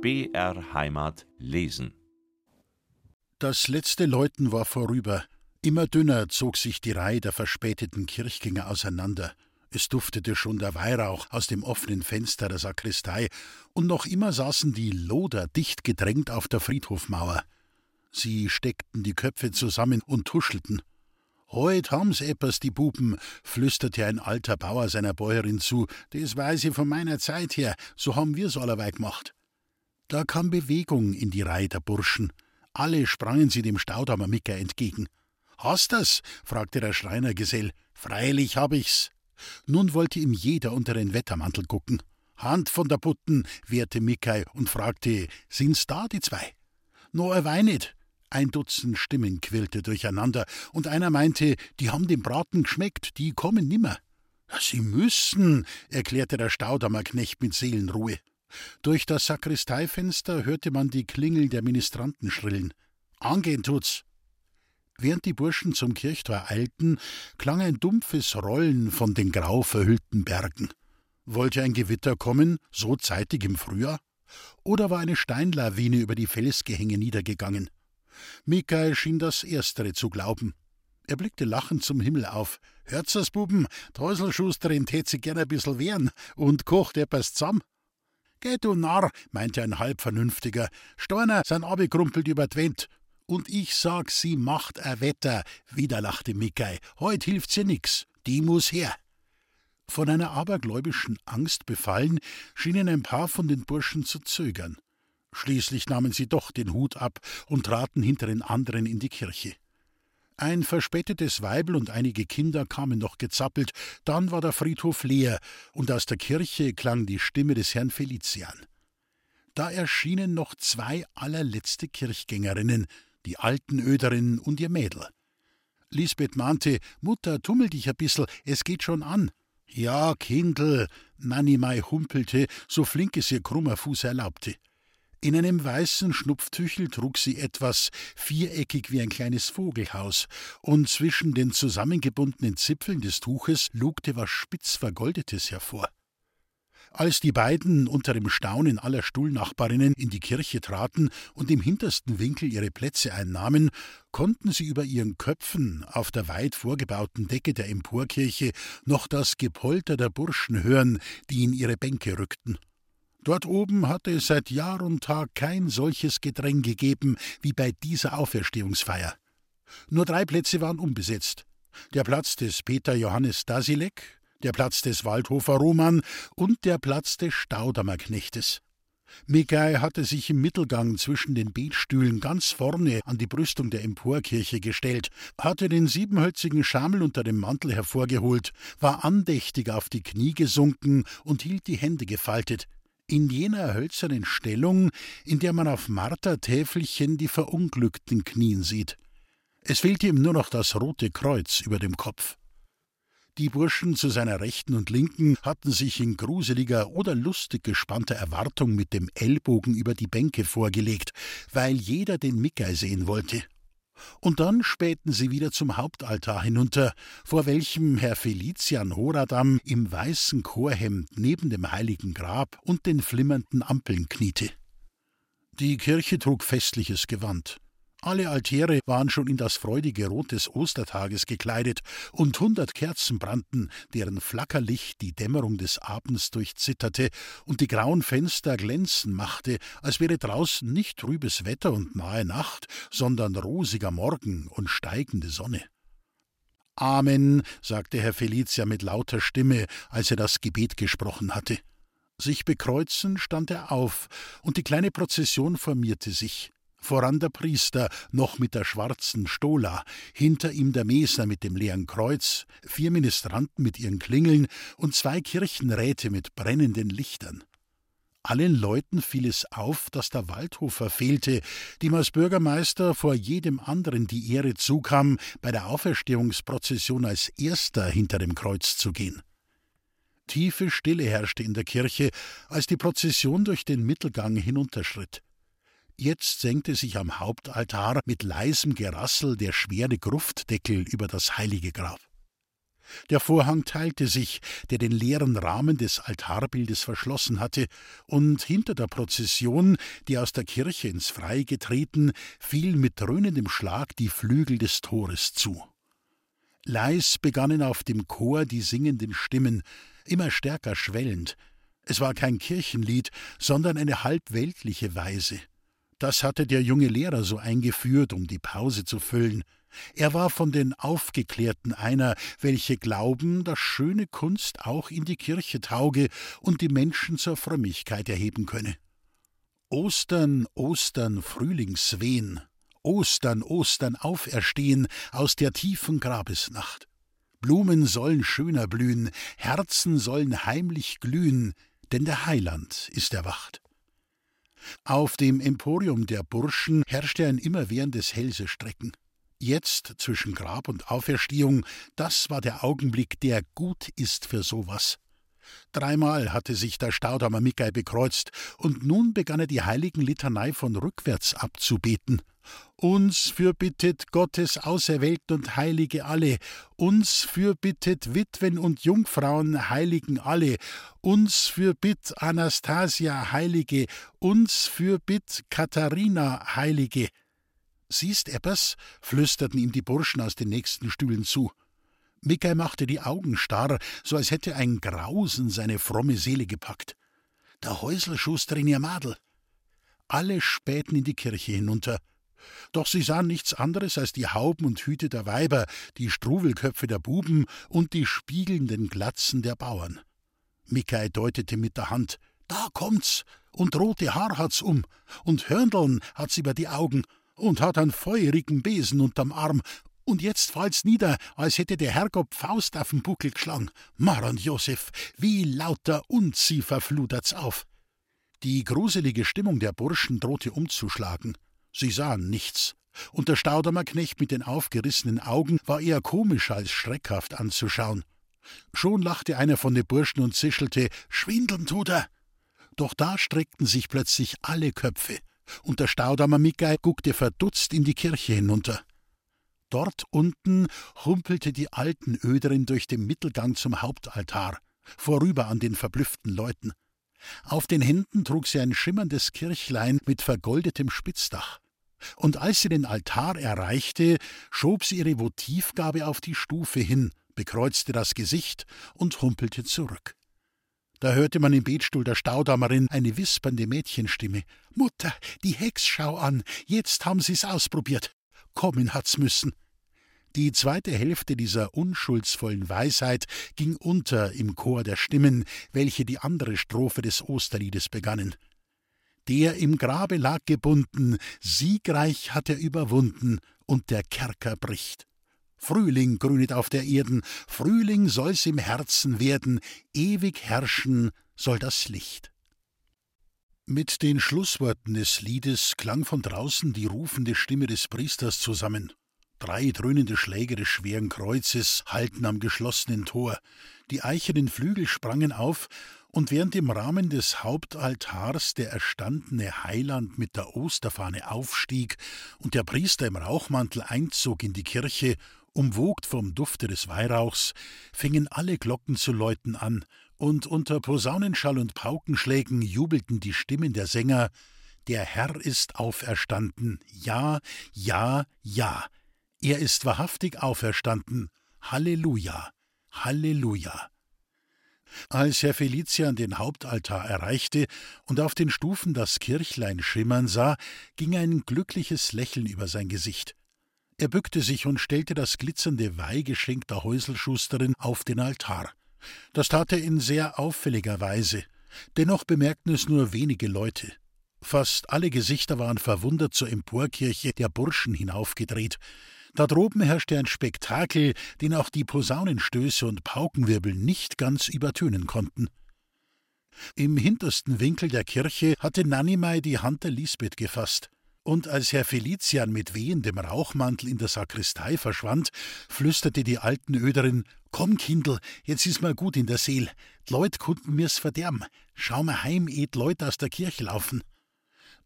BR Heimat lesen. Das letzte Läuten war vorüber. Immer dünner zog sich die Reihe der verspäteten Kirchgänger auseinander. Es duftete schon der Weihrauch aus dem offenen Fenster der Sakristei, und noch immer saßen die Loder dicht gedrängt auf der Friedhofmauer. Sie steckten die Köpfe zusammen und tuschelten. Heut haben's eppers, die Buben, flüsterte ein alter Bauer seiner Bäuerin zu. Das weiß ich von meiner Zeit her, so haben wir's allerweil gemacht. Da kam Bewegung in die Reihe der Burschen. Alle sprangen sie dem Staudammer Micker entgegen. Hast das? fragte der Schreinergesell. Freilich hab ich's. Nun wollte ihm jeder unter den Wettermantel gucken. Hand von der Putten, wehrte Mickey und fragte, sind's da die zwei? No, er wei nicht. Ein Dutzend Stimmen quirlte durcheinander, und einer meinte, die haben dem Braten geschmeckt, die kommen nimmer. Sie müssen, erklärte der Staudammerknecht mit Seelenruhe. Durch das Sakristeifenster hörte man die Klingel der Ministranten schrillen. Angehen tut's. Während die Burschen zum Kirchtor eilten, klang ein dumpfes Rollen von den grau verhüllten Bergen. Wollte ein Gewitter kommen, so zeitig im Frühjahr? Oder war eine Steinlawine über die Felsgehänge niedergegangen? Mikael schien das Erstere zu glauben. Er blickte lachend zum Himmel auf. Hört's das, Buben? Träuselschusterin tät sich gern ein bissel wehren und kocht etwas zusammen. Geh, du Narr, meinte ein halbvernünftiger. Steiner sind abgekrumpelt über Wend. Und ich sag, sie macht ein Wetter, wieder lachte Mickey. Heut hilft sie nix. Die muss her. Von einer abergläubischen Angst befallen, schienen ein paar von den Burschen zu zögern. Schließlich nahmen sie doch den Hut ab und traten hinter den anderen in die Kirche. Ein verspätetes Weibel und einige Kinder kamen noch gezappelt, dann war der Friedhof leer, und aus der Kirche klang die Stimme des Herrn Felician. Da erschienen noch zwei allerletzte Kirchgängerinnen, die alten Öderinnen und ihr Mädel. Lisbeth mahnte, Mutter, tummel dich ein bissel, es geht schon an. Ja, Kindl, Nanimei humpelte, so flink es ihr krummer Fuß erlaubte. In einem weißen Schnupftüchel trug sie etwas, viereckig wie ein kleines Vogelhaus, und zwischen den zusammengebundenen Zipfeln des Tuches lugte was spitz Vergoldetes hervor. Als die beiden unter dem Staunen aller Stuhlnachbarinnen in die Kirche traten und im hintersten Winkel ihre Plätze einnahmen, konnten sie über ihren Köpfen auf der weit vorgebauten Decke der Emporkirche noch das Gepolter der Burschen hören, die in ihre Bänke rückten. Dort oben hatte es seit Jahr und Tag kein solches Gedräng gegeben wie bei dieser Auferstehungsfeier. Nur drei Plätze waren unbesetzt. Der Platz des Peter Johannes Dasilek, der Platz des Waldhofer Roman und der Platz des Staudamerknechtes. Mikai hatte sich im Mittelgang zwischen den Betstühlen ganz vorne an die Brüstung der Emporkirche gestellt, hatte den siebenhölzigen Schamel unter dem Mantel hervorgeholt, war andächtig auf die Knie gesunken und hielt die Hände gefaltet in jener hölzernen Stellung, in der man auf Martertäfelchen die Verunglückten knien sieht. Es fehlte ihm nur noch das rote Kreuz über dem Kopf. Die Burschen zu seiner Rechten und Linken hatten sich in gruseliger oder lustig gespannter Erwartung mit dem Ellbogen über die Bänke vorgelegt, weil jeder den Mickey sehen wollte. Und dann spähten sie wieder zum Hauptaltar hinunter, vor welchem Herr Felician Horadam im weißen Chorhemd neben dem heiligen Grab und den flimmernden Ampeln kniete. Die Kirche trug festliches Gewand. Alle Altäre waren schon in das freudige Rot des Ostertages gekleidet, und hundert Kerzen brannten, deren Flackerlicht die Dämmerung des Abends durchzitterte und die grauen Fenster glänzen machte, als wäre draußen nicht trübes Wetter und nahe Nacht, sondern rosiger Morgen und steigende Sonne. Amen, sagte Herr Felicia mit lauter Stimme, als er das Gebet gesprochen hatte. Sich bekreuzen stand er auf, und die kleine Prozession formierte sich voran der Priester, noch mit der schwarzen Stola, hinter ihm der Mesner mit dem leeren Kreuz, vier Ministranten mit ihren Klingeln und zwei Kirchenräte mit brennenden Lichtern. Allen Leuten fiel es auf, dass der Waldhofer fehlte, dem als Bürgermeister vor jedem anderen die Ehre zukam, bei der Auferstehungsprozession als erster hinter dem Kreuz zu gehen. Tiefe Stille herrschte in der Kirche, als die Prozession durch den Mittelgang hinunterschritt. Jetzt senkte sich am Hauptaltar mit leisem Gerassel der schwere Gruftdeckel über das heilige Grab. Der Vorhang teilte sich, der den leeren Rahmen des Altarbildes verschlossen hatte, und hinter der Prozession, die aus der Kirche ins Freie getreten, fiel mit dröhnendem Schlag die Flügel des Tores zu. Leis begannen auf dem Chor die singenden Stimmen, immer stärker schwellend. Es war kein Kirchenlied, sondern eine halbweltliche Weise. Das hatte der junge Lehrer so eingeführt, um die Pause zu füllen. Er war von den Aufgeklärten einer, welche glauben, dass schöne Kunst auch in die Kirche tauge und die Menschen zur Frömmigkeit erheben könne. Ostern, Ostern, Frühlingswehen, Ostern, Ostern auferstehen aus der tiefen Grabesnacht. Blumen sollen schöner blühen, Herzen sollen heimlich glühen, denn der Heiland ist erwacht. Auf dem Emporium der Burschen herrschte ein immerwährendes Hälsestrecken. Jetzt zwischen Grab und Auferstehung, das war der Augenblick, der gut ist für sowas. Dreimal hatte sich der Staudamer Mikai bekreuzt, und nun begann er die heiligen Litanei von rückwärts abzubeten. Uns fürbittet Gottes Auserwählten und Heilige alle, uns fürbittet Witwen und Jungfrauen Heiligen alle, uns fürbitt Anastasia Heilige, uns fürbitt Katharina Heilige. Siehst Eppers? flüsterten ihm die Burschen aus den nächsten Stühlen zu. Mickey machte die Augen starr, so als hätte ein Grausen seine fromme Seele gepackt. Der Häuselschuster in ihr Madel. Alle spähten in die Kirche hinunter. Doch sie sahen nichts anderes als die Hauben und Hüte der Weiber, die Struwelköpfe der Buben und die spiegelnden Glatzen der Bauern. Mickey deutete mit der Hand. Da kommt's! Und rote Haar hat's um, und Hörndeln hat's über die Augen, und hat einen feurigen Besen unterm Arm, und jetzt fallt's nieder, als hätte der Herrgott Faust auf den Buckel geschlagen. Mar und Josef, wie lauter Unziefer flutert's auf. Die gruselige Stimmung der Burschen drohte umzuschlagen. Sie sahen nichts, und der Staudamerknecht mit den aufgerissenen Augen war eher komisch als schreckhaft anzuschauen. Schon lachte einer von den Burschen und zischelte: Schwindeln tut er! Doch da streckten sich plötzlich alle Köpfe und der Staudamer Mickey guckte verdutzt in die Kirche hinunter. Dort unten humpelte die alten Öderin durch den Mittelgang zum Hauptaltar, vorüber an den verblüfften Leuten. Auf den Händen trug sie ein schimmerndes Kirchlein mit vergoldetem Spitzdach. Und als sie den Altar erreichte, schob sie ihre Votivgabe auf die Stufe hin, bekreuzte das Gesicht und humpelte zurück. Da hörte man im Betstuhl der Staudammerin eine wispernde Mädchenstimme. Mutter, die Hex schau an, jetzt haben sie's ausprobiert. Kommen hat's müssen. Die zweite Hälfte dieser unschuldsvollen Weisheit ging unter im Chor der Stimmen, welche die andere Strophe des Osterliedes begannen. Der im Grabe lag gebunden, siegreich hat er überwunden, und der Kerker bricht. Frühling grünet auf der Erden, Frühling soll's im Herzen werden, ewig herrschen soll das Licht. Mit den Schlussworten des Liedes klang von draußen die rufende Stimme des Priesters zusammen. Drei dröhnende Schläge des schweren Kreuzes hallten am geschlossenen Tor. Die eichernen Flügel sprangen auf, und während im Rahmen des Hauptaltars der erstandene Heiland mit der Osterfahne aufstieg und der Priester im Rauchmantel einzog in die Kirche Umwogt vom Dufte des Weihrauchs fingen alle Glocken zu läuten an, und unter Posaunenschall und Paukenschlägen jubelten die Stimmen der Sänger Der Herr ist auferstanden, ja, ja, ja, er ist wahrhaftig auferstanden, Halleluja, Halleluja. Als Herr Felician den Hauptaltar erreichte und auf den Stufen das Kirchlein schimmern sah, ging ein glückliches Lächeln über sein Gesicht. Er bückte sich und stellte das glitzernde Weihgeschenk der Häuselschusterin auf den Altar. Das tat er in sehr auffälliger Weise. Dennoch bemerkten es nur wenige Leute. Fast alle Gesichter waren verwundert zur Emporkirche der Burschen hinaufgedreht. Da droben herrschte ein Spektakel, den auch die Posaunenstöße und Paukenwirbel nicht ganz übertönen konnten. Im hintersten Winkel der Kirche hatte Nanimei die Hand der Lisbeth gefasst und als Herr Felician mit wehendem Rauchmantel in der Sakristei verschwand, flüsterte die alten Öderin: Komm, Kindl, jetzt is mal gut in der Seel. D'Leut kunden mir's verderben. Schau mal heim, eh Leut aus der Kirche laufen.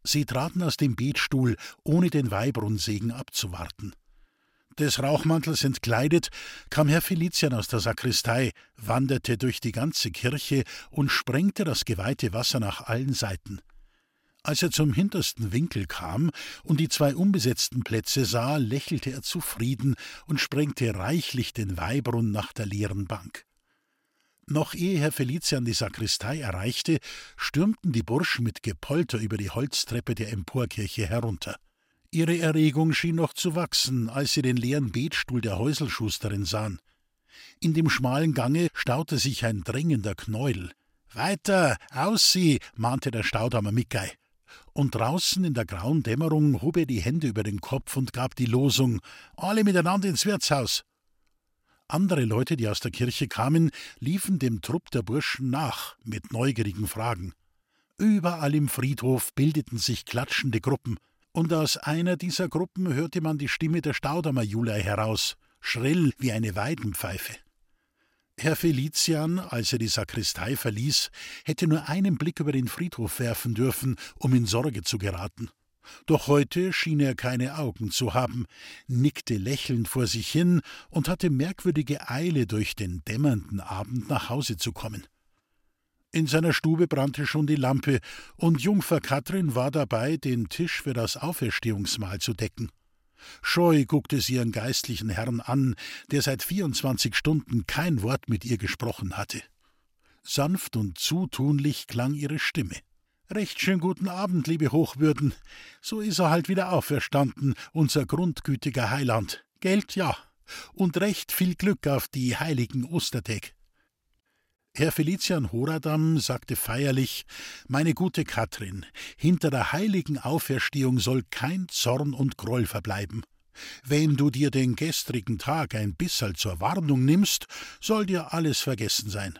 Sie traten aus dem Betstuhl, ohne den Weihbrunnensegen abzuwarten. Des Rauchmantels entkleidet, kam Herr Felician aus der Sakristei, wanderte durch die ganze Kirche und sprengte das geweihte Wasser nach allen Seiten. Als er zum hintersten Winkel kam und die zwei unbesetzten Plätze sah, lächelte er zufrieden und sprengte reichlich den Weihbrunn nach der leeren Bank. Noch ehe Herr Felician die Sakristei erreichte, stürmten die Burschen mit Gepolter über die Holztreppe der Emporkirche herunter. Ihre Erregung schien noch zu wachsen, als sie den leeren Betstuhl der Häuselschusterin sahen. In dem schmalen Gange staute sich ein drängender Knäuel. Weiter, aus sie, mahnte der Staudammer Mickey und draußen in der grauen Dämmerung hob er die Hände über den Kopf und gab die Losung Alle miteinander ins Wirtshaus. Andere Leute, die aus der Kirche kamen, liefen dem Trupp der Burschen nach mit neugierigen Fragen. Überall im Friedhof bildeten sich klatschende Gruppen, und aus einer dieser Gruppen hörte man die Stimme der Staudamer Julei heraus, schrill wie eine Weidenpfeife. Herr Felician, als er die Sakristei verließ, hätte nur einen Blick über den Friedhof werfen dürfen, um in Sorge zu geraten. Doch heute schien er keine Augen zu haben, nickte lächelnd vor sich hin und hatte merkwürdige Eile, durch den dämmernden Abend nach Hause zu kommen. In seiner Stube brannte schon die Lampe, und Jungfer Katrin war dabei, den Tisch für das Auferstehungsmahl zu decken. Scheu guckte sie ihren geistlichen Herrn an, der seit 24 Stunden kein Wort mit ihr gesprochen hatte. Sanft und zutunlich klang ihre Stimme. Recht schön guten Abend, liebe Hochwürden. So ist er halt wieder auferstanden, unser grundgütiger Heiland. Geld ja. Und recht viel Glück auf die heiligen Ostertag. Herr Felician Horadam sagte feierlich Meine gute Katrin, hinter der heiligen Auferstehung soll kein Zorn und Groll verbleiben. Wenn du dir den gestrigen Tag ein bisserl zur Warnung nimmst, soll dir alles vergessen sein.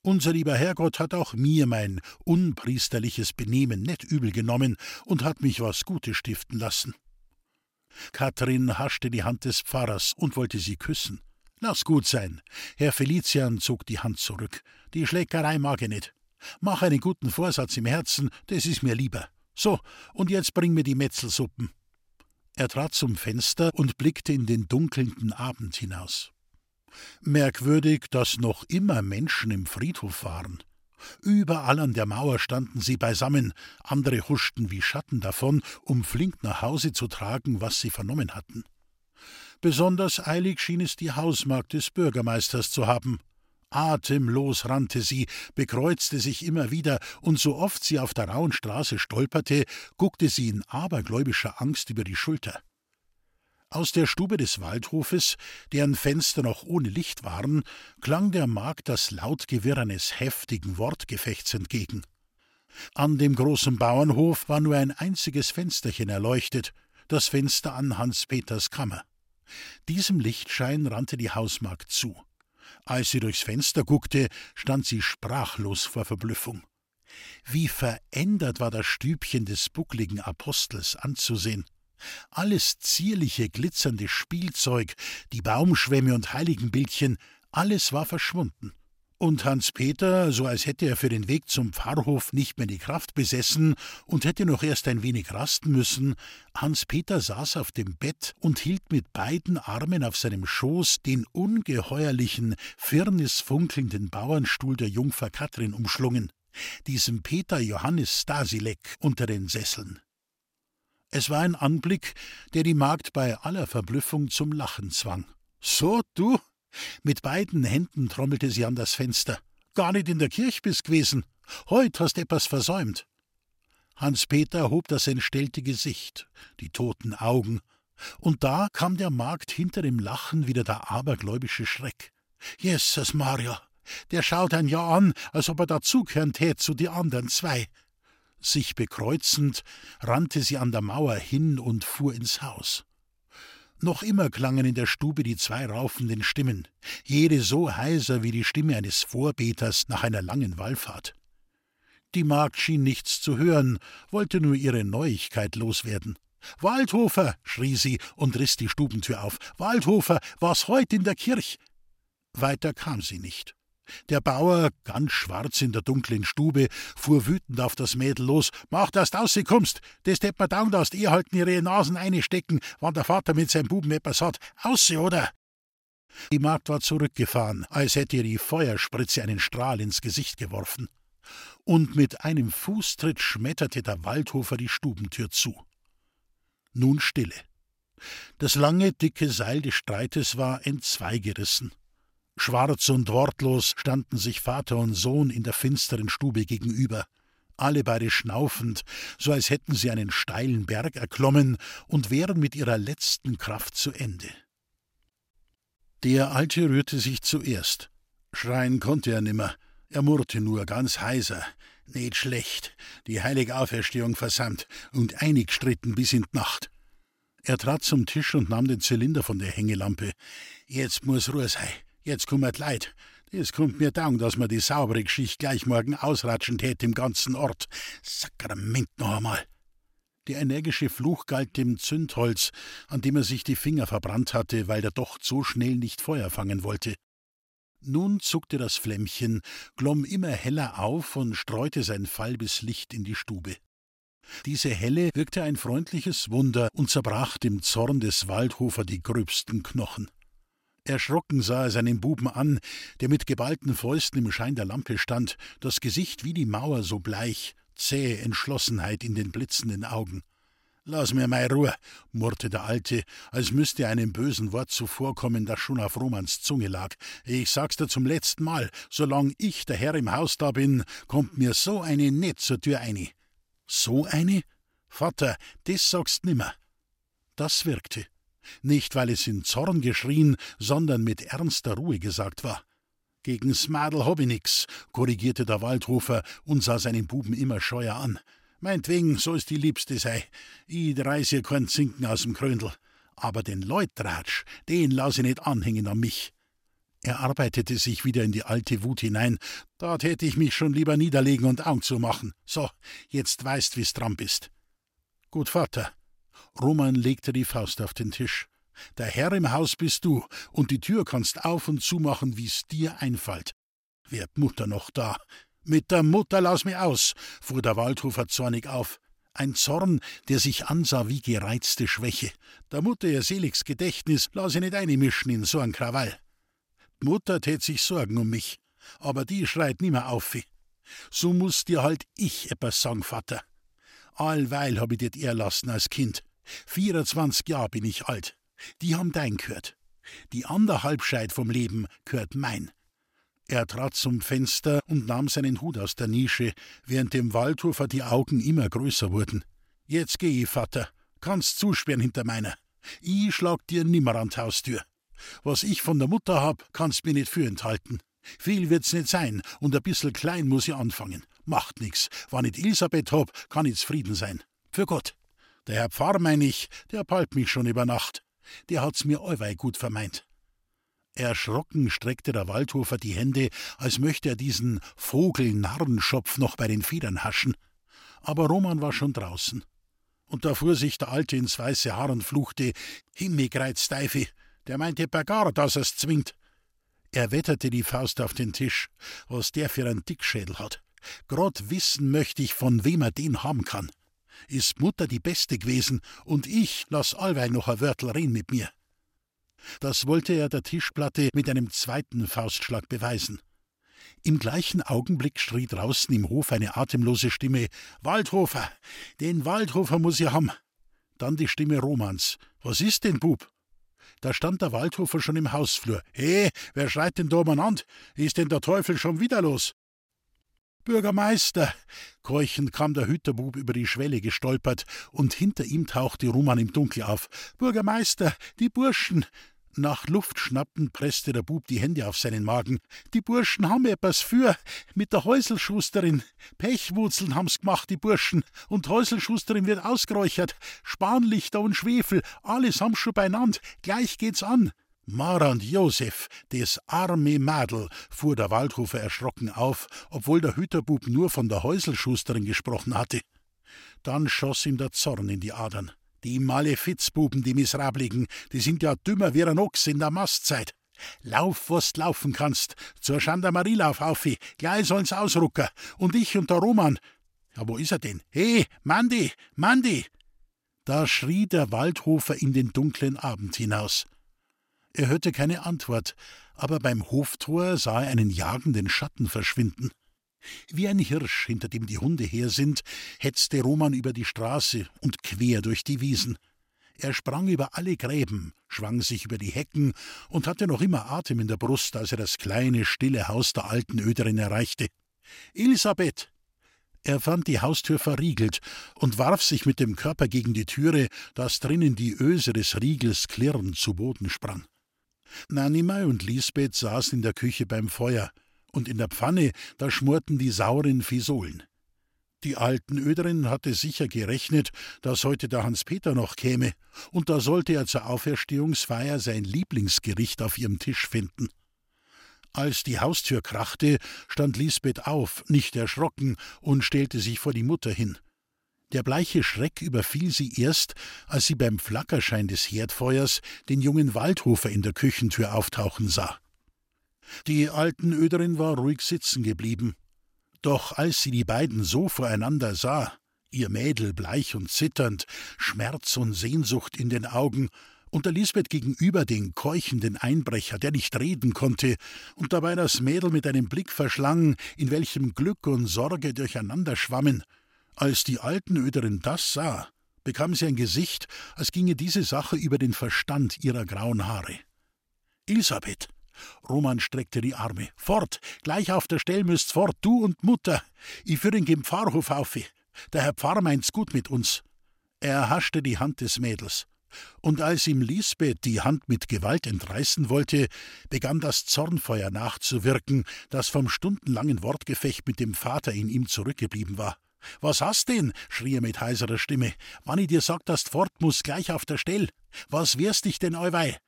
Unser lieber Herrgott hat auch mir mein unpriesterliches Benehmen net übel genommen und hat mich was Gutes stiften lassen. Katrin haschte die Hand des Pfarrers und wollte sie küssen. Lass gut sein. Herr Felician zog die Hand zurück. Die Schlägerei mag ich nicht. Mach einen guten Vorsatz im Herzen, das ist mir lieber. So, und jetzt bring mir die Metzelsuppen. Er trat zum Fenster und blickte in den dunkelnden Abend hinaus. Merkwürdig, dass noch immer Menschen im Friedhof waren. Überall an der Mauer standen sie beisammen, andere huschten wie Schatten davon, um flink nach Hause zu tragen, was sie vernommen hatten. Besonders eilig schien es die Hausmagd des Bürgermeisters zu haben. Atemlos rannte sie, bekreuzte sich immer wieder, und so oft sie auf der rauen Straße stolperte, guckte sie in abergläubischer Angst über die Schulter. Aus der Stube des Waldhofes, deren Fenster noch ohne Licht waren, klang der Magd das Lautgewirr eines heftigen Wortgefechts entgegen. An dem großen Bauernhof war nur ein einziges Fensterchen erleuchtet, das Fenster an Hans Peters Kammer. Diesem Lichtschein rannte die Hausmagd zu. Als sie durchs Fenster guckte, stand sie sprachlos vor Verblüffung. Wie verändert war das Stübchen des buckligen Apostels anzusehen. Alles zierliche, glitzernde Spielzeug, die Baumschwämme und Heiligenbildchen, alles war verschwunden. Und Hans Peter, so als hätte er für den Weg zum Pfarrhof nicht mehr die Kraft besessen und hätte noch erst ein wenig rasten müssen, Hans Peter saß auf dem Bett und hielt mit beiden Armen auf seinem Schoß den ungeheuerlichen, firnisfunkelnden Bauernstuhl der Jungfer Katrin umschlungen, diesem Peter Johannes Stasilek unter den Sesseln. Es war ein Anblick, der die Magd bei aller Verblüffung zum Lachen zwang. So, du, mit beiden Händen trommelte sie an das Fenster. Gar nicht in der Kirch bist gewesen. Heut hast etwas versäumt. Hans-Peter hob das entstellte Gesicht, die toten Augen, und da kam der Magd hinter dem Lachen wieder der abergläubische Schreck. Jesus Maria, der schaut ein Jahr an, als ob er dazugehören tät zu die anderen zwei. Sich bekreuzend rannte sie an der Mauer hin und fuhr ins Haus. Noch immer klangen in der Stube die zwei raufenden Stimmen, jede so heiser wie die Stimme eines Vorbeters nach einer langen Wallfahrt. Die Magd schien nichts zu hören, wollte nur ihre Neuigkeit loswerden. Waldhofer, schrie sie und riss die Stubentür auf. Waldhofer, was heut in der Kirch? Weiter kam sie nicht. Der Bauer, ganz schwarz in der dunklen Stube, fuhr wütend auf das Mädel los. Mach, dass du rauskommst. Das tät mir dauern, dass ihr halten ihre Nasen einstecken, wann der Vater mit seinem Buben etwas hat. Ausse, oder? Die Magd war zurückgefahren, als hätte ihr die Feuerspritze einen Strahl ins Gesicht geworfen. Und mit einem Fußtritt schmetterte der Waldhofer die Stubentür zu. Nun Stille. Das lange, dicke Seil des Streites war entzweigerissen. Schwarz und wortlos standen sich Vater und Sohn in der finsteren Stube gegenüber, alle beide schnaufend, so als hätten sie einen steilen Berg erklommen und wären mit ihrer letzten Kraft zu Ende. Der Alte rührte sich zuerst. Schreien konnte er nimmer. Er murrte nur ganz heiser. Nicht schlecht. Die heilige Auferstehung versandt und einig stritten bis in die Nacht. Er trat zum Tisch und nahm den Zylinder von der Hängelampe. Jetzt muss Ruhe sein. Jetzt kummert Leid. Es kommt mir down, dass man die saubere Geschichte gleich morgen ausratschen tät im ganzen Ort. Sakrament noch einmal. Der energische Fluch galt dem Zündholz, an dem er sich die Finger verbrannt hatte, weil der Docht so schnell nicht Feuer fangen wollte. Nun zuckte das Flämmchen, glomm immer heller auf und streute sein falbes Licht in die Stube. Diese Helle wirkte ein freundliches Wunder und zerbrach dem Zorn des Waldhofer die gröbsten Knochen. Erschrocken sah er seinen Buben an, der mit geballten Fäusten im Schein der Lampe stand, das Gesicht wie die Mauer so bleich, zähe Entschlossenheit in den blitzenden Augen. Lass mir mei Ruhe, murrte der Alte, als müsste einem bösen Wort zuvorkommen, das schon auf Romans Zunge lag. Ich sag's dir zum letzten Mal, solang ich der Herr im Haus da bin, kommt mir so eine nicht zur Tür eine. So eine? Vater, das sagst nimmer. Das wirkte. Nicht, weil es in Zorn geschrien, sondern mit ernster Ruhe gesagt war. Gegen's Madel hab ich nix, korrigierte der Waldhofer und sah seinen Buben immer scheuer an. Meinetwegen soll's die Liebste sei. Ich reiß ihr keinen Zinken aus dem Kröndel. Aber den Leutratsch, den lass ich nicht anhängen an mich. Er arbeitete sich wieder in die alte Wut hinein. Da täte ich mich schon lieber niederlegen und Augen zu machen. So, jetzt weißt, wie's dran bist. Gut, Vater, Roman legte die Faust auf den Tisch. Der Herr im Haus bist du, und die Tür kannst auf und zumachen, wie's dir einfällt. Wird Mutter noch da? Mit der Mutter lass mich aus, fuhr der Waldhofer zornig auf. Ein Zorn, der sich ansah wie gereizte Schwäche. Der Mutter ihr seliges Gedächtnis lass ich nicht einmischen in so ein Krawall. Mutter tät sich Sorgen um mich, aber die schreit nimmer auf. So muss dir halt ich etwas sagen, Vater. Allweil hab ich dir erlassen als Kind. 24 Jahre bin ich alt. Die haben dein gehört. Die andere Halbscheid vom Leben gehört mein. Er trat zum Fenster und nahm seinen Hut aus der Nische, während dem Waldhofer die Augen immer größer wurden. Jetzt geh ich, Vater. Kannst zusperren hinter meiner. Ich schlag dir nimmer an die Haustür. Was ich von der Mutter hab, kannst mir nicht für enthalten. Viel wird's nicht sein, und ein bissel klein muss ich anfangen. Macht nix. Wann ich Elisabeth hab, kann ich zufrieden sein. Für Gott. Der Herr Pfarr, mein ich, der palpt mich schon über Nacht. Der hat's mir allweil gut vermeint. Erschrocken streckte der Waldhofer die Hände, als möchte er diesen Vogel-Narrenschopf noch bei den Federn haschen. Aber Roman war schon draußen. Und da fuhr sich der Alte ins weiße Haar und fluchte: Steife, der meinte per gar, dass er's zwingt. Er wetterte die Faust auf den Tisch, was der für einen Dickschädel hat. Grad wissen möchte ich, von wem er den haben kann ist Mutter die Beste gewesen und ich lass allweil noch ein Wörtel reden mit mir. Das wollte er der Tischplatte mit einem zweiten Faustschlag beweisen. Im gleichen Augenblick schrie draußen im Hof eine atemlose Stimme: Waldhofer! Den Waldhofer muss ich haben! Dann die Stimme Romans: Was ist denn, Bub? Da stand der Waldhofer schon im Hausflur. He, wer schreit denn da umeinander? Ist denn der Teufel schon wieder los? Bürgermeister! Keuchend kam der Hüterbub über die Schwelle gestolpert, und hinter ihm tauchte Roman im Dunkel auf. Bürgermeister, die Burschen! Nach Luft schnappend presste der Bub die Hände auf seinen Magen. Die Burschen haben etwas für, mit der Häuselschusterin. Pechwurzeln haben's gemacht, die Burschen. Und Häuselschusterin wird ausgeräuchert. Spanlichter und Schwefel, alles haben's schon beinand. Gleich geht's an. Mara und Josef, des arme Madel, fuhr der Waldhofer erschrocken auf, obwohl der Hüterbub nur von der Häuselschusterin gesprochen hatte. Dann schoss ihm der Zorn in die Adern. Die Malefizbuben, die Missrabligen, die sind ja dümmer wie ein Ochs in der Mastzeit. Lauf, was laufen kannst. Zur Gendarmerielauf aufi. Gleich sollen's ausrucken. Und ich und der Roman. Ja, wo ist er denn? He, Mandi, Mandi! Da schrie der Waldhofer in den dunklen Abend hinaus. Er hörte keine Antwort, aber beim Hoftor sah er einen jagenden Schatten verschwinden. Wie ein Hirsch, hinter dem die Hunde her sind, hetzte Roman über die Straße und quer durch die Wiesen. Er sprang über alle Gräben, schwang sich über die Hecken und hatte noch immer Atem in der Brust, als er das kleine, stille Haus der alten Öderin erreichte. Elisabeth! Er fand die Haustür verriegelt und warf sich mit dem Körper gegen die Türe, dass drinnen die Öse des Riegels klirrend zu Boden sprang. Nanimei und Lisbeth saßen in der Küche beim Feuer, und in der Pfanne, da schmorten die sauren Fisolen. Die alten Öderin hatte sicher gerechnet, dass heute der Hans-Peter noch käme, und da sollte er zur Auferstehungsfeier sein Lieblingsgericht auf ihrem Tisch finden. Als die Haustür krachte, stand Lisbeth auf, nicht erschrocken, und stellte sich vor die Mutter hin. Der bleiche Schreck überfiel sie erst, als sie beim Flackerschein des Herdfeuers den jungen Waldhofer in der Küchentür auftauchen sah. Die alten Öderin war ruhig sitzen geblieben, doch als sie die beiden so voreinander sah, ihr Mädel bleich und zitternd, Schmerz und Sehnsucht in den Augen, und der Lisbeth gegenüber den keuchenden Einbrecher, der nicht reden konnte, und dabei das Mädel mit einem Blick verschlang, in welchem Glück und Sorge durcheinander schwammen. Als die Altenöderin das sah, bekam sie ein Gesicht, als ginge diese Sache über den Verstand ihrer grauen Haare. Elisabeth, Roman streckte die Arme. Fort, gleich auf der Stelle müsst's fort, du und Mutter. Ich führ ihn gen Pfarrhof auf. Der Herr Pfarrer meint's gut mit uns. Er haschte die Hand des Mädels. Und als ihm Lisbeth die Hand mit Gewalt entreißen wollte, begann das Zornfeuer nachzuwirken, das vom stundenlangen Wortgefecht mit dem Vater in ihm zurückgeblieben war. Was hast denn? schrie er mit heiserer Stimme. Wann ich dir sagt, dass fort muss, gleich auf der Stell. Was wärst dich denn, Euwei?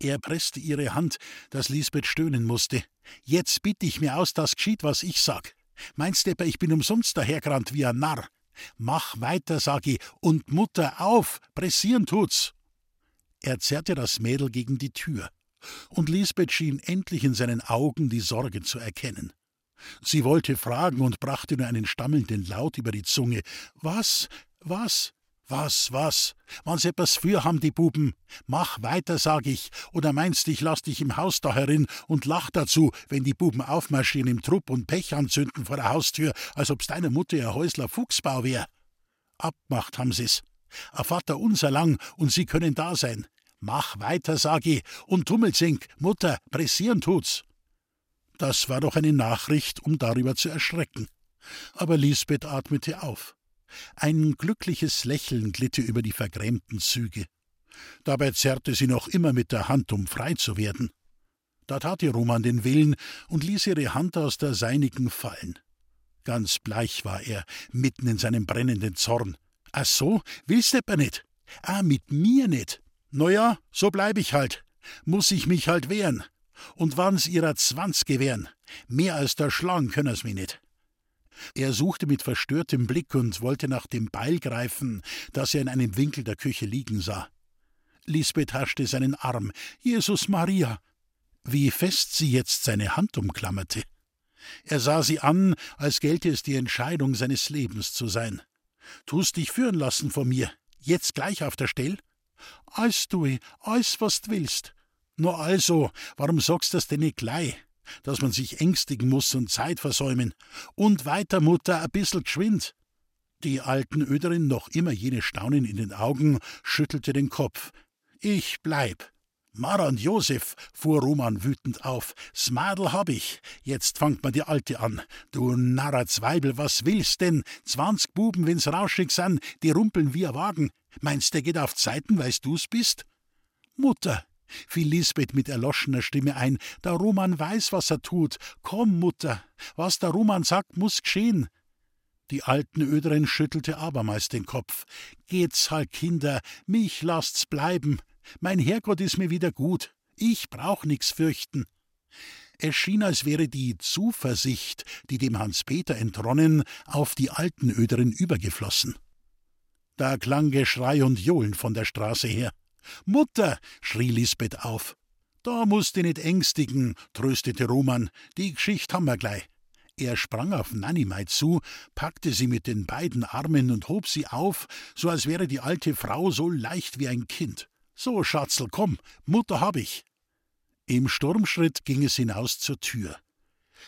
Er presste ihre Hand, dass Lisbeth stöhnen musste. Jetzt bitte ich mir aus, dass geschieht, was ich sag. Meinst du, ich bin umsonst dahergerannt wie ein Narr? Mach weiter, sag ich, und Mutter auf, pressieren tut's. Er zerrte das Mädel gegen die Tür, und Lisbeth schien endlich in seinen Augen die Sorge zu erkennen. Sie wollte fragen und brachte nur einen stammelnden Laut über die Zunge. Was? Was? Was, was? Wann's etwas für haben die Buben? Mach weiter, sag ich. Oder meinst ich lass dich im Haus da herin und lach dazu, wenn die Buben aufmarschieren im Trupp und Pech anzünden vor der Haustür, als ob's deiner Mutter ihr Häusler Fuchsbau wär. Abmacht haben sie's. A Vater unser lang und sie können da sein. Mach weiter, sag ich. Und Tummelsink, Mutter, pressieren tut's. Das war doch eine Nachricht, um darüber zu erschrecken. Aber Lisbeth atmete auf. Ein glückliches Lächeln glitte über die vergrämten Züge. Dabei zerrte sie noch immer mit der Hand, um frei zu werden. Da tat ihr Roman den Willen und ließ ihre Hand aus der seinigen fallen. Ganz bleich war er, mitten in seinem brennenden Zorn. Ach so, willst etwa nicht? Ah, mit mir nicht. Na ja, so bleib ich halt. Muss ich mich halt wehren. Und wann's ihrer zwanzig gewähren. Mehr als da schlagen können's mich nicht. Er suchte mit verstörtem Blick und wollte nach dem Beil greifen, das er in einem Winkel der Küche liegen sah. Lisbeth haschte seinen Arm. Jesus Maria! Wie fest sie jetzt seine Hand umklammerte. Er sah sie an, als gelte es die Entscheidung seines Lebens zu sein. Tust dich führen lassen von mir, jetzt gleich auf der Stell? Alles tue, alles, was du willst. Nur also, warum sagst du das denn nicht gleich? dass man sich ängstigen muss und Zeit versäumen. Und weiter, Mutter, a bissel geschwind. Die alten Öderin, noch immer jene Staunen in den Augen, schüttelte den Kopf. Ich bleib. Mara und Josef, fuhr Roman wütend auf, Smadel hab ich. Jetzt fangt man die Alte an. Du narrer Zweibel, was willst denn? Zwanzig Buben, wenn's rauschig san, die rumpeln wie a Wagen. Meinst, der geht auf Zeiten, weil's du's bist? Mutter, fiel Lisbeth mit erloschener Stimme ein. Der Roman weiß, was er tut. Komm, Mutter, was der Roman sagt, muss geschehen. Die alten Öderin schüttelte abermals den Kopf. Geht's halt, Kinder, mich lasst's bleiben. Mein Herrgott ist mir wieder gut. Ich brauch nix fürchten. Es schien, als wäre die Zuversicht, die dem Hans-Peter entronnen, auf die alten Öderin übergeflossen. Da klang Geschrei und Johlen von der Straße her. Mutter, schrie Lisbeth auf. Da musst du nicht ängstigen, tröstete Roman. Die Geschichte haben wir gleich. Er sprang auf Nanimei zu, packte sie mit den beiden Armen und hob sie auf, so als wäre die alte Frau so leicht wie ein Kind. So, Schatzl, komm, Mutter hab ich. Im Sturmschritt ging es hinaus zur Tür.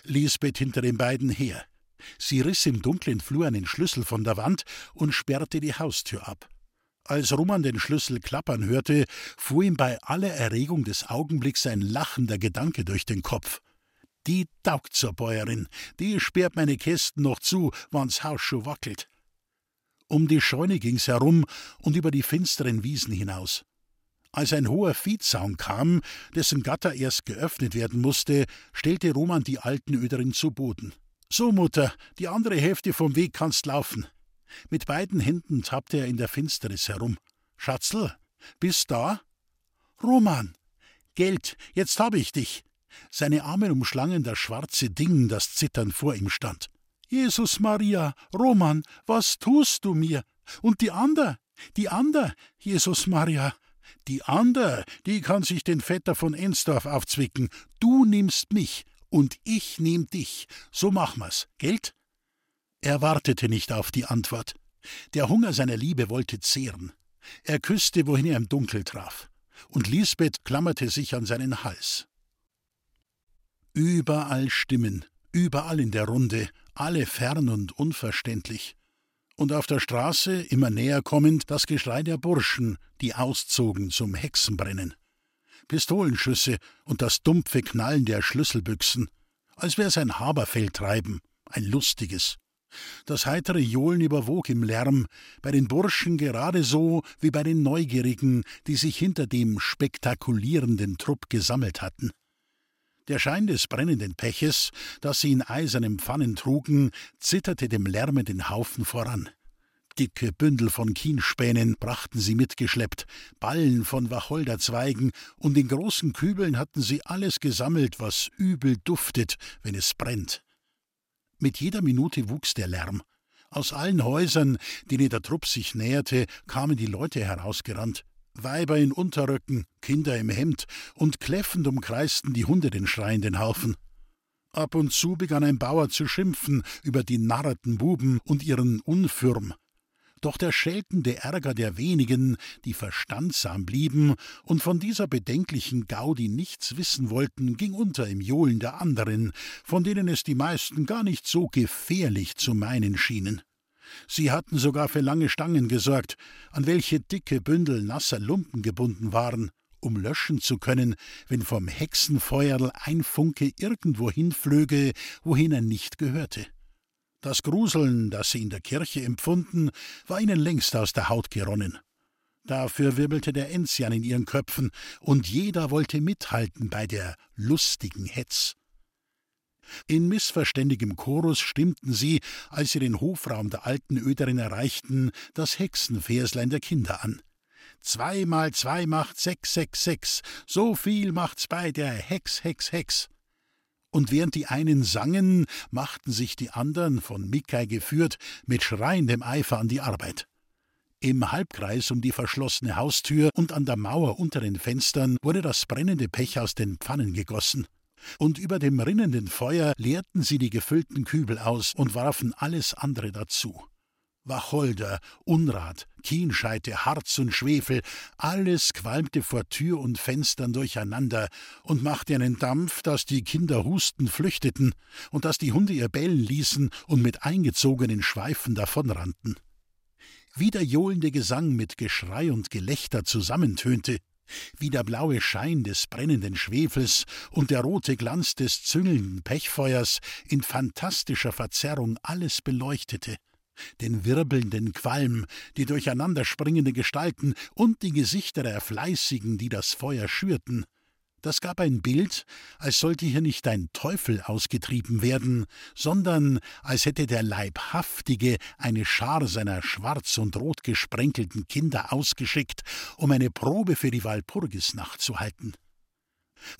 Lisbeth hinter den beiden her. Sie riss im dunklen Flur einen Schlüssel von der Wand und sperrte die Haustür ab. Als Roman den Schlüssel klappern hörte, fuhr ihm bei aller Erregung des Augenblicks ein lachender Gedanke durch den Kopf. Die taugt zur Bäuerin, die sperrt meine Kästen noch zu, wann's Haus schon wackelt. Um die Scheune ging's herum und über die finsteren Wiesen hinaus. Als ein hoher Viehzaun kam, dessen Gatter erst geöffnet werden musste, stellte Roman die alten Öderin zu Boden. So, Mutter, die andere Hälfte vom Weg kannst laufen. Mit beiden Händen tappte er in der Finsternis herum. Schatzl, bist da? Roman! Geld, jetzt hab ich dich! Seine Arme umschlangen das schwarze Ding, das zitternd vor ihm stand. Jesus Maria, Roman, was tust du mir? Und die ander, die ander, Jesus Maria, die ander, die kann sich den Vetter von Ensdorf aufzwicken. Du nimmst mich und ich nehm dich. So machen wir's, Geld? Er wartete nicht auf die Antwort. Der Hunger seiner Liebe wollte zehren. Er küsste, wohin er im Dunkel traf. Und Lisbeth klammerte sich an seinen Hals. Überall Stimmen, überall in der Runde, alle fern und unverständlich. Und auf der Straße, immer näher kommend, das Geschrei der Burschen, die auszogen zum Hexenbrennen. Pistolenschüsse und das dumpfe Knallen der Schlüsselbüchsen, als wär's ein Haberfeldtreiben, ein lustiges. Das heitere Johlen überwog im Lärm, bei den Burschen gerade so wie bei den Neugierigen, die sich hinter dem spektakulierenden Trupp gesammelt hatten. Der Schein des brennenden Peches, das sie in eisernen Pfannen trugen, zitterte dem lärmenden Haufen voran. Dicke Bündel von Kienspänen brachten sie mitgeschleppt, Ballen von Wacholderzweigen, und in großen Kübeln hatten sie alles gesammelt, was übel duftet, wenn es brennt. Mit jeder Minute wuchs der Lärm. Aus allen Häusern, denen der Trupp sich näherte, kamen die Leute herausgerannt. Weiber in Unterröcken, Kinder im Hemd, und kläffend umkreisten die Hunde den schreienden Haufen. Ab und zu begann ein Bauer zu schimpfen über die narrten Buben und ihren Unfürm, doch der scheltende Ärger der wenigen, die verstandsam blieben und von dieser bedenklichen Gaudi nichts wissen wollten, ging unter im Johlen der anderen, von denen es die meisten gar nicht so gefährlich zu meinen schienen. Sie hatten sogar für lange Stangen gesorgt, an welche dicke Bündel nasser Lumpen gebunden waren, um löschen zu können, wenn vom Hexenfeuerl ein Funke irgendwo hinflöge, wohin er nicht gehörte. Das Gruseln, das sie in der Kirche empfunden, war ihnen längst aus der Haut geronnen. Dafür wirbelte der Enzian in ihren Köpfen, und jeder wollte mithalten bei der lustigen Hetz. In missverständigem Chorus stimmten sie, als sie den Hofraum der alten Öderin erreichten, das Hexenverslein der Kinder an. Zwei mal zwei macht sechs, sechs, sechs, so viel macht's bei der Hex, Hex, Hex und während die einen sangen, machten sich die anderen, von Mikai geführt, mit schreiendem Eifer an die Arbeit. Im Halbkreis um die verschlossene Haustür und an der Mauer unter den Fenstern wurde das brennende Pech aus den Pfannen gegossen. Und über dem rinnenden Feuer leerten sie die gefüllten Kübel aus und warfen alles andere dazu. Wacholder, Unrat, Kienscheite, Harz und Schwefel, alles qualmte vor Tür und Fenstern durcheinander und machte einen Dampf, dass die Kinder husten flüchteten und dass die Hunde ihr bellen ließen und mit eingezogenen Schweifen davonrannten. Wie der johlende Gesang mit Geschrei und Gelächter zusammentönte, wie der blaue Schein des brennenden Schwefels und der rote Glanz des züngelnden Pechfeuers in fantastischer Verzerrung alles beleuchtete – den wirbelnden Qualm, die durcheinanderspringenden Gestalten und die Gesichter der Fleißigen, die das Feuer schürten. Das gab ein Bild, als sollte hier nicht ein Teufel ausgetrieben werden, sondern als hätte der Leibhaftige eine Schar seiner schwarz und rot gesprenkelten Kinder ausgeschickt, um eine Probe für die Walpurgisnacht zu halten.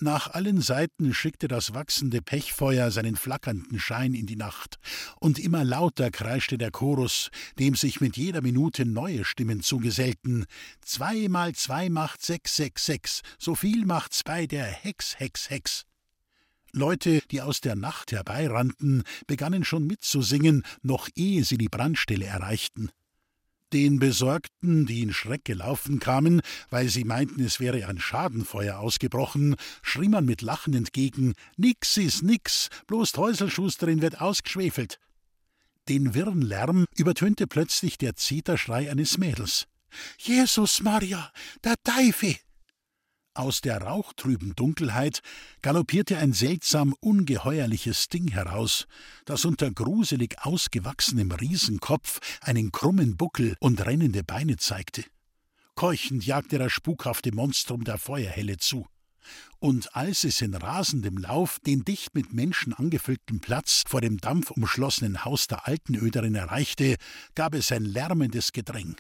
Nach allen Seiten schickte das wachsende Pechfeuer seinen flackernden Schein in die Nacht, und immer lauter kreischte der Chorus, dem sich mit jeder Minute neue Stimmen zugesellten. Zwei mal zwei macht sechs, sechs, sechs, so viel macht's bei der Hex, Hex, Hex. Leute, die aus der Nacht herbeirannten, begannen schon mitzusingen, noch ehe sie die Brandstelle erreichten. Den Besorgten, die in Schreck gelaufen kamen, weil sie meinten, es wäre ein Schadenfeuer ausgebrochen, schrie man mit Lachen entgegen: Nix ist nix, bloß Häuselschusterin wird ausgeschwefelt. Den wirren Lärm übertönte plötzlich der Zeterschrei eines Mädels. Jesus Maria, der Teufel! Aus der rauchtrüben Dunkelheit galoppierte ein seltsam ungeheuerliches Ding heraus, das unter gruselig ausgewachsenem Riesenkopf einen krummen Buckel und rennende Beine zeigte. Keuchend jagte das spukhafte Monstrum der Feuerhelle zu. Und als es in rasendem Lauf den dicht mit Menschen angefüllten Platz vor dem dampfumschlossenen Haus der Altenöderin erreichte, gab es ein lärmendes Gedräng.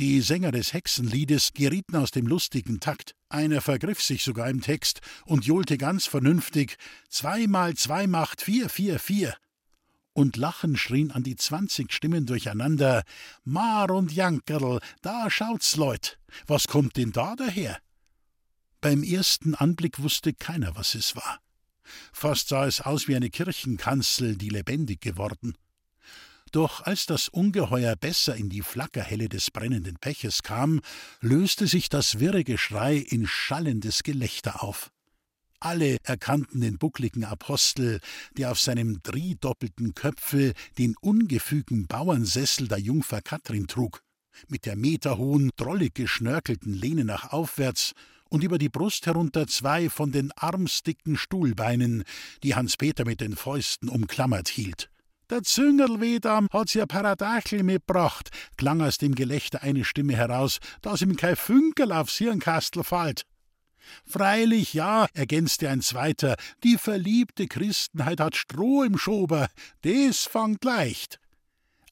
Die Sänger des Hexenliedes gerieten aus dem lustigen Takt. Einer vergriff sich sogar im Text und johlte ganz vernünftig: Zwei mal zwei macht vier, vier, vier. Und Lachen schrien an die zwanzig Stimmen durcheinander: Mar und Jankerl, da schaut's, Leut. Was kommt denn da daher? Beim ersten Anblick wusste keiner, was es war. Fast sah es aus wie eine Kirchenkanzel, die lebendig geworden. Doch als das Ungeheuer besser in die Flackerhelle des brennenden Peches kam, löste sich das wirre Geschrei in schallendes Gelächter auf. Alle erkannten den buckligen Apostel, der auf seinem driedoppelten Köpfe den ungefügen Bauernsessel der Jungfer Katrin trug, mit der meterhohen, drollig geschnörkelten Lehne nach aufwärts und über die Brust herunter zwei von den armsdicken Stuhlbeinen, die Hans Peter mit den Fäusten umklammert hielt. Der Züngerl Wedam hat's ja Paradachel mitgebracht, klang aus dem Gelächter eine Stimme heraus, dass ihm kein Fünkel aufs Hirnkastel fällt. Freilich, ja, ergänzte ein zweiter, die verliebte Christenheit hat Stroh im Schober, des fangt leicht.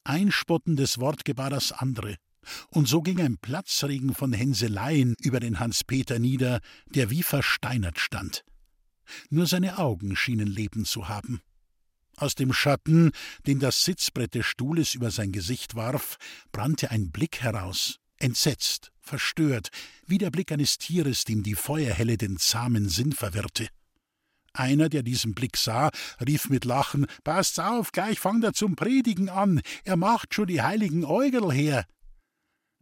Ein spottendes Wort gebar das andere. Und so ging ein Platzregen von Hänseleien über den Hans-Peter nieder, der wie versteinert stand. Nur seine Augen schienen Leben zu haben. Aus dem Schatten, den das Sitzbrett des Stuhles über sein Gesicht warf, brannte ein Blick heraus, entsetzt, verstört, wie der Blick eines Tieres, dem die Feuerhelle den zahmen Sinn verwirrte. Einer, der diesen Blick sah, rief mit Lachen: Passt auf, gleich fangt er zum Predigen an, er macht schon die heiligen Äugel her.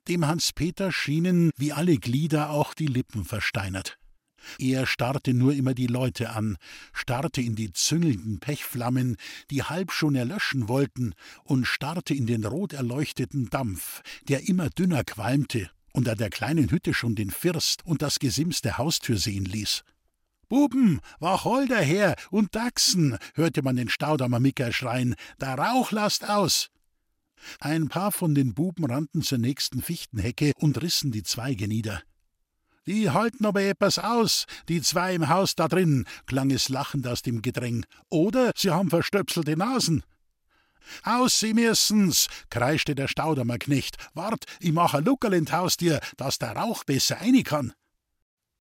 Dem Hans Peter schienen, wie alle Glieder, auch die Lippen versteinert. Er starrte nur immer die Leute an, starrte in die züngelnden Pechflammen, die halb schon erlöschen wollten, und starrte in den rot erleuchteten Dampf, der immer dünner qualmte und an der kleinen Hütte schon den First und das Gesims der Haustür sehen ließ. Buben, Wacholder her und Dachsen, hörte man den Staudammer Micker schreien, der Rauch lasst aus. Ein paar von den Buben rannten zur nächsten Fichtenhecke und rissen die Zweige nieder. Die halten aber etwas aus, die zwei im Haus da drin, klang es lachend aus dem Gedräng. Oder sie haben verstöpselte Nasen. Aus sie müssen's, kreischte der Staudamer Knecht. Wart, ich mach ein Luckerl in Haus dir, dass der Rauch besser rein kann.